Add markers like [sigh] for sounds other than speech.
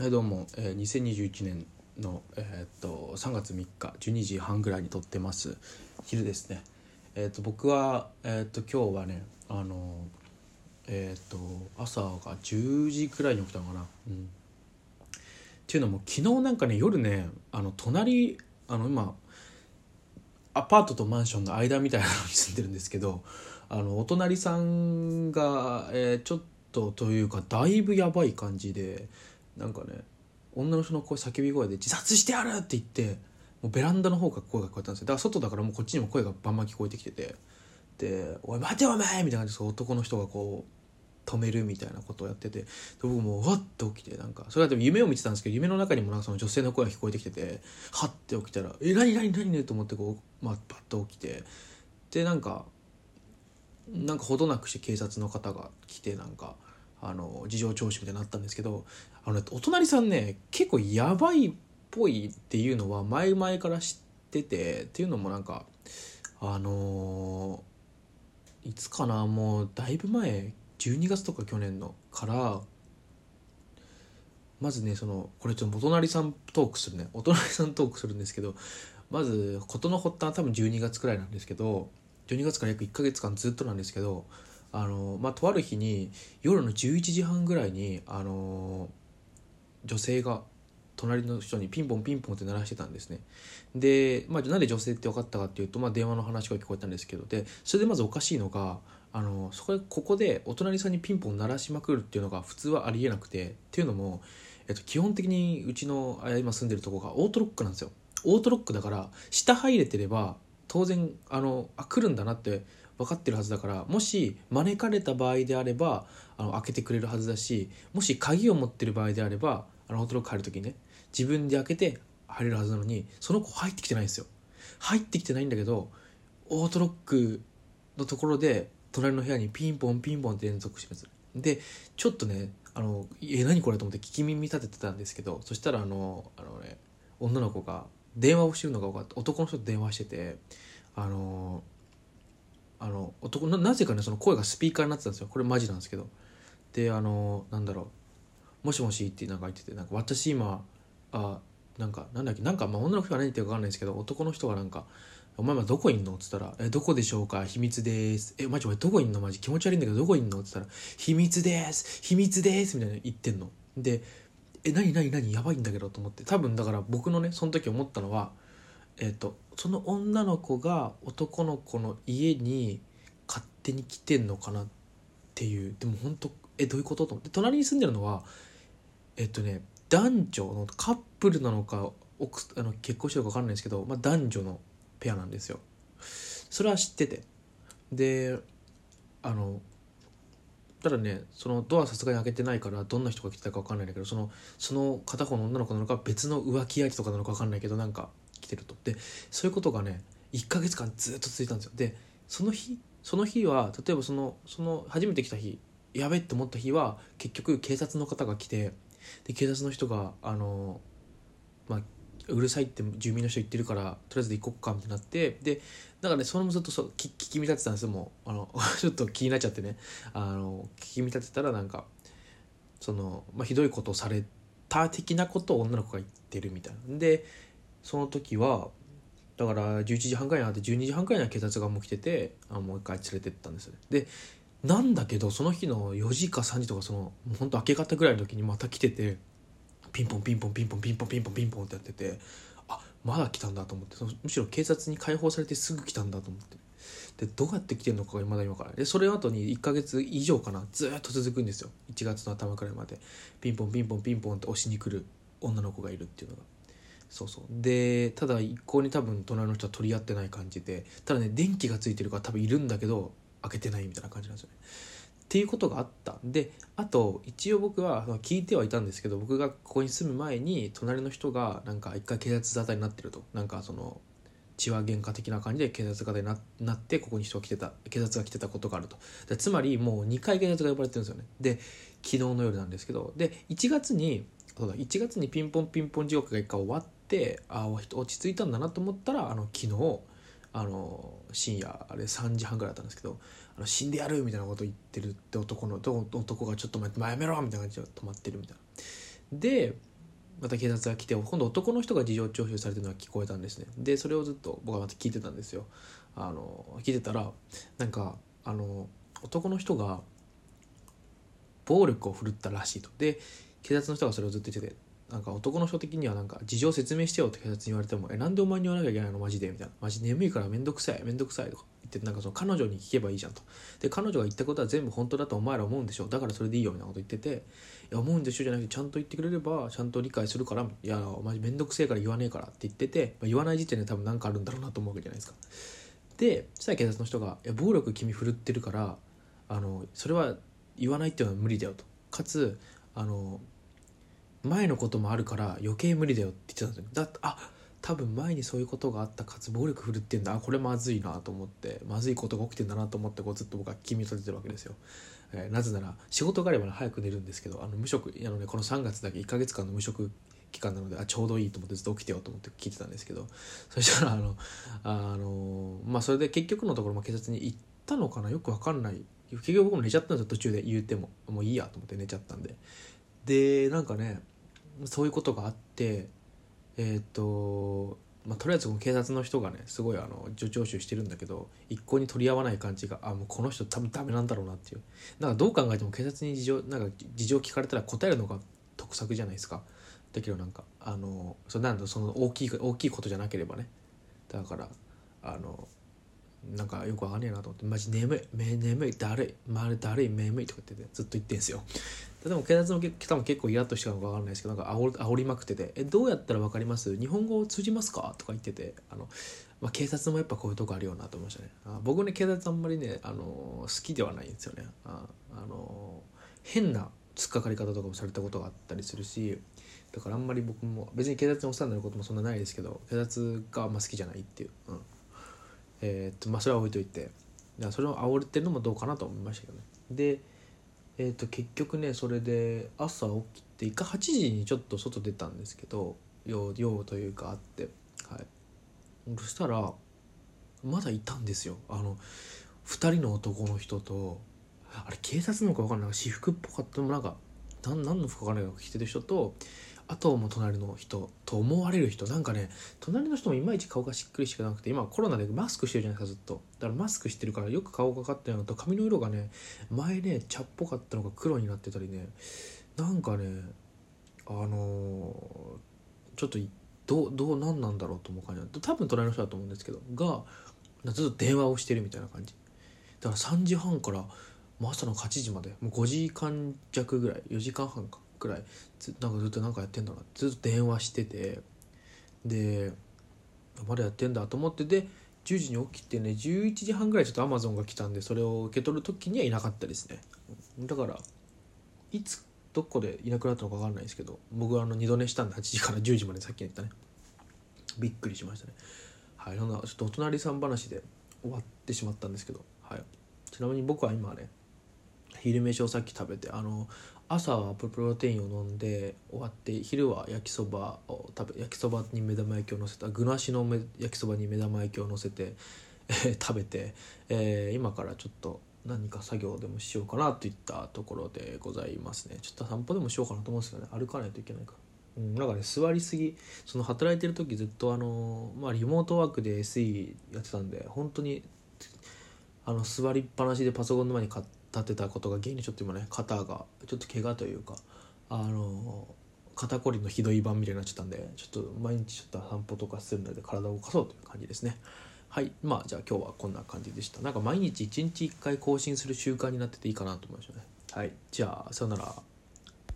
はいどうも、えー、2021年の、えー、っと3月3日12時半ぐらいに撮ってます。昼ですね。えー、っと僕はえー、っと今日はねあのえっと朝が10時くらいに起きたのかな。うん。っていうのも昨日なんかね夜ねあの隣あの今アパートとマンションの間みたいなのに住んでるんですけどあのお隣さんが、えー、ちょっとというかだいぶやばい感じでなんかね女の人の声叫び声で「自殺してやる!」って言ってもうベランダの方から声が聞こえたんですよだから外だからもうこっちにも声がバンバン聞こえてきててで「おい待てお前!」みたいな感じで男の人がこう止めるみたいなことをやってて僕もうわっと起きてなんかそれはでも夢を見てたんですけど夢の中にもなんかその女性の声が聞こえてきててはって起きたら「え何何何何?」と思ってこう、まあ、パッと起きてでなんかなんかほどなくして警察の方が来てなんかあの事情聴取みたいになったんですけどあの、ね、お隣さんね結構やばいっぽいっていうのは前々から知っててっていうのもなんかあのー、いつかなもうだいぶ前12月とか去年のからまずねそのこれちょっとお隣さんトークするね。お隣さんトークするんですけどまず事の発端は多分12月くらいなんですけど12月から約1ヶ月間ずっとなんですけどあのまあとある日に夜の11時半ぐらいにあの女性が隣の人にピンポンピンポンって鳴らしてたんですね。で、まあ、なんで女性って分かったかっていうと、まあ、電話の話が聞こえたんですけどでそれでまずおかしいのがあのそこでここでお隣さんにピンポン鳴らしまくるっていうのが普通はありえなくてっていうのも、えっと、基本的にうちの今住んでるとこがオートロックなんですよ。オートロックだから下入れてれば当然あのあ来るんだなって分かってるはずだからもし招かれた場合であればあの開けてくれるはずだしもし鍵を持ってる場合であればあのオートロック入る時にね自分で開けて入れるはずなのにその子入ってきてないんですよ。入ってきてないんだけどオートロックのところで隣の部屋にピンポンピンポンって連続します。でちょっとねあのえ何これと思って聞き耳立ててたんですけどそしたらあのあのね女の子が電話をしてるのが分かって男の人と電話しててあのあの男なぜかねその声がスピーカーになってたんですよ。これマジなんですけど。であのなんだろう「もしもし」ってなんか言っててなんか私今あなんかなんだっけなんかまあ女の人が何言ってるか分かんないんですけど男の人がなんか「お前はどこいんの?」っつったら「えどこでしょうか？秘密です」え「マジお前どこいんの？マジ気持ち悪いんだけどどこいんの?」っつったら「秘密です。秘密です」みたいな言ってんの。で「え何何何？やばいんだけど」と思って。多分だから僕のねその時思ったのはえっ、とその女の子が男の子の家に勝手に来てんのかなっていう。でも本当えどういうことと思って。隣に住んでるのはえっとね男女のカップルなのかあの結婚してるか分かんないですけど、まあ、男女のペアなんですよ。それは知ってて。であのただねそのドアさすがに開けてないからどんな人が来てたか分かんないんだけどそのその片方の女の子なのか別の浮気相手とかなのか分かんないけどなんかてると。でそういうことがね1ヶ月間ずっと続いたんですよ。でその日その日は例えばそのその初めて来た日やべって思った日は結局警察の方が来てで警察の人があのまあうるさいって住民の人言ってるからとりあえず行こっかみたいになってでだからねそれもずっとそう聞き見立てたんですよもう。あの [laughs] ちょっと気になっちゃってね。あの聞き見立てたらなんかその、まあ、ひどいことをされた的なことを女の子が言ってるみたいな。でその時はだから11時半くらいになって12時半くらいには警察がもう来ててあもう一回連れてったんですよでなんだけどその日の4時か3時とかそのもうほんと明け方ぐらいの時にまた来ててピンポンピンポンピンポンピンポンピンポンピンポンってやっててあまだ来たんだと思ってそのむしろ警察に解放されてすぐ来たんだと思って。でどうやって来てるのかがまだ今からでそれ後に1ヶ月以上かなずっと続くんですよ。1月の頭くらいまで。ピンポンピンポンピンポンって押しに来る女の子がいるっていうのが。そうそう。でただ一向に多分隣の人は取り合ってない感じでただね電気がついてるから多分いるんだけど開けてないみたいな感じなんですよね。っていうことがあった。であと一応僕は聞いてはいたんですけど僕がここに住む前に隣の人がなんか一回警察沙汰になってると。なんかその血は喧嘩的な感じで警察沙汰になってここに人が来てた警察が来てたことがあると。でつまりもう2回警察が呼ばれてるんですよね。で昨日の夜なんですけど。で1月にそうだ1月にピンポンピンポン地獄が1回終わってってあ落ち着いたんだなと思ったらあの昨日あの深夜あれ3時半ぐらいだったんですけど「あの死んでやる」みたいなこと言ってるって男の男がちょっと待って「やめろ」みたいな感じで止まってるみたいな。でまた警察が来て今度男の人が事情聴取されてるのが聞こえたんですね。でそれをずっと僕はまた聞いてたんですよ。あの聞いてたらなんかあの男の人が暴力を振るったらしいと。で警察の人がそれをずっと言っててなんか男の人的にはなんか事情説明してよって警察に言われても「えなんでお前に言わなきゃいけないの？マジで」みたいな「マジ眠いからめんどくさい。めんどくさい」とか言ってなんかその彼女に聞けばいいじゃんと。で彼女が言ったことは全部本当だとお前ら思うんでしょ？だからそれでいいよみたいなこと言ってて「いや思うんでしょ」じゃなくてちゃんと言ってくれればちゃんと理解するから「いやマジめんどくせえから言わねえから」って言ってて、まあ、言わない時点で多分何かあるんだろうなと思うわけじゃないですか。でそしたら警察の人が「いや暴力君振るってるからあのそれは言わないっていうのは無理だよ」と。かつあの前のこともあるから余計無理だよって言ってたんですよ。だってあ多分前にそういうことがあったかつ暴力振るってんだ。あこれまずいなと思ってまずいことが起きてんだなと思ってこうずっと僕は気に立ててるわけですよ、えーなぜなら仕事があれば、ね、早く寝るんですけどあの無職あの、ね、この3月だけ1ヶ月間の無職期間なのであちょうどいいと思ってずっと起きてよと思って聞いてたんですけどそしたらあのあのまあそれで結局のところ、まあ、警察に行ったのかなよく分かんない。結局僕も寝ちゃったんですよ途中で。言うてももういいやと思って寝ちゃったんで。でなんかねそういうことがあってえっ、とまあ、とりあえず警察の人がねすごいあの助聴取してるんだけど一向に取り合わない感じがあもうこの人多分ダメなんだろうなっていう。なんかどう考えても警察に事情なんか事情聞かれたら答えるのが得策じゃないですか。だけどなんかあのそなんだその大きい大きいことじゃなければね。だからあのなんかよくわかんねえなと思ってマジ眠いめ眠いだるいまるだるい眠いとか言っててずっと言ってんすよ。でも警察の方も結構イラッとしたのかわかんないですけどなんか煽煽りまくってて「えどうやったらわかります？日本語通じますか?」とか言っててあの、まあ、警察もやっぱこういうとこあるよなと思いましたね。あ僕ね警察あんまりねあの好きではないんですよね。ああの変な突っかかり方とかもされたことがあったりするしだからあんまり僕も別に警察にお世話になることもそんなないですけど警察があんま好きじゃないっていう、うん、えーっとまあそれは置いといてそれを煽ってるのもどうかなと思いましたけどね。でえー、と結局ねそれで朝起きて一回8時にちょっと外出たんですけど用用というかあってはい。そしたらまだいたんですよ。あの2人の男の人とあれ警察なのか分かんない。私服っぽかったでもなんか何の服か分か着てる人とあとも隣の人と思われる人。なんかね隣の人もいまいち顔がしっくりしてなくて今コロナでマスクしてるじゃないですかずっと。だからマスクしてるからよく顔がかってるのと髪の色がね前ね茶っぽかったのが黒になってたりね。なんかねあのーちょっとどうどう何なんだろうと思う感じなんで多分隣の人だと思うんですけどがずっと電話をしてるみたいな感じ。だから3時半からもう朝の8時までもう5時間弱ぐらい4時間半かぐらいずなんかずっとなんかやってんだなずっと電話しててでまだやってんだと思ってで10時に起きてね11時半ぐらいちょっとアマゾンが来たんでそれを受け取る時にはいなかったですね。だからいつどこでいなくなったのか分かんないですけど僕はあの二度寝したんで8時から10時までさっき言ったね。びっくりしましたね。はいそんなちょっとお隣さん話で終わってしまったんですけどはい。ちなみに僕は今ね昼飯をさっき食べてあの朝はプロテインを飲んで終わって昼は焼きそばを食べ焼きそばに目玉焼きを乗せた具なしのめ焼きそばに目玉焼きを乗せて、えー食べて、えー今からちょっと何か作業でもしようかなといったところでございますねちょっと散歩でもしようかなと思うんですけどね歩かないといけないから。うん、なんかね座りすぎその働いてる時ずっとあのまあリモートワークで SE やってたんで本当にあの座りっぱなしでパソコンの前に立って立てたことが原因にちょっと今ね肩がちょっと怪我というかあの肩こりのひどい版みたいになっちゃったんでちょっと毎日ちょっと散歩とかするので体を動かそうという感じですね。はい。まあじゃあ今日はこんな感じでした。なんか毎日1日1回更新する習慣になってていいかなと思いましたね。はい。じゃあさよなら。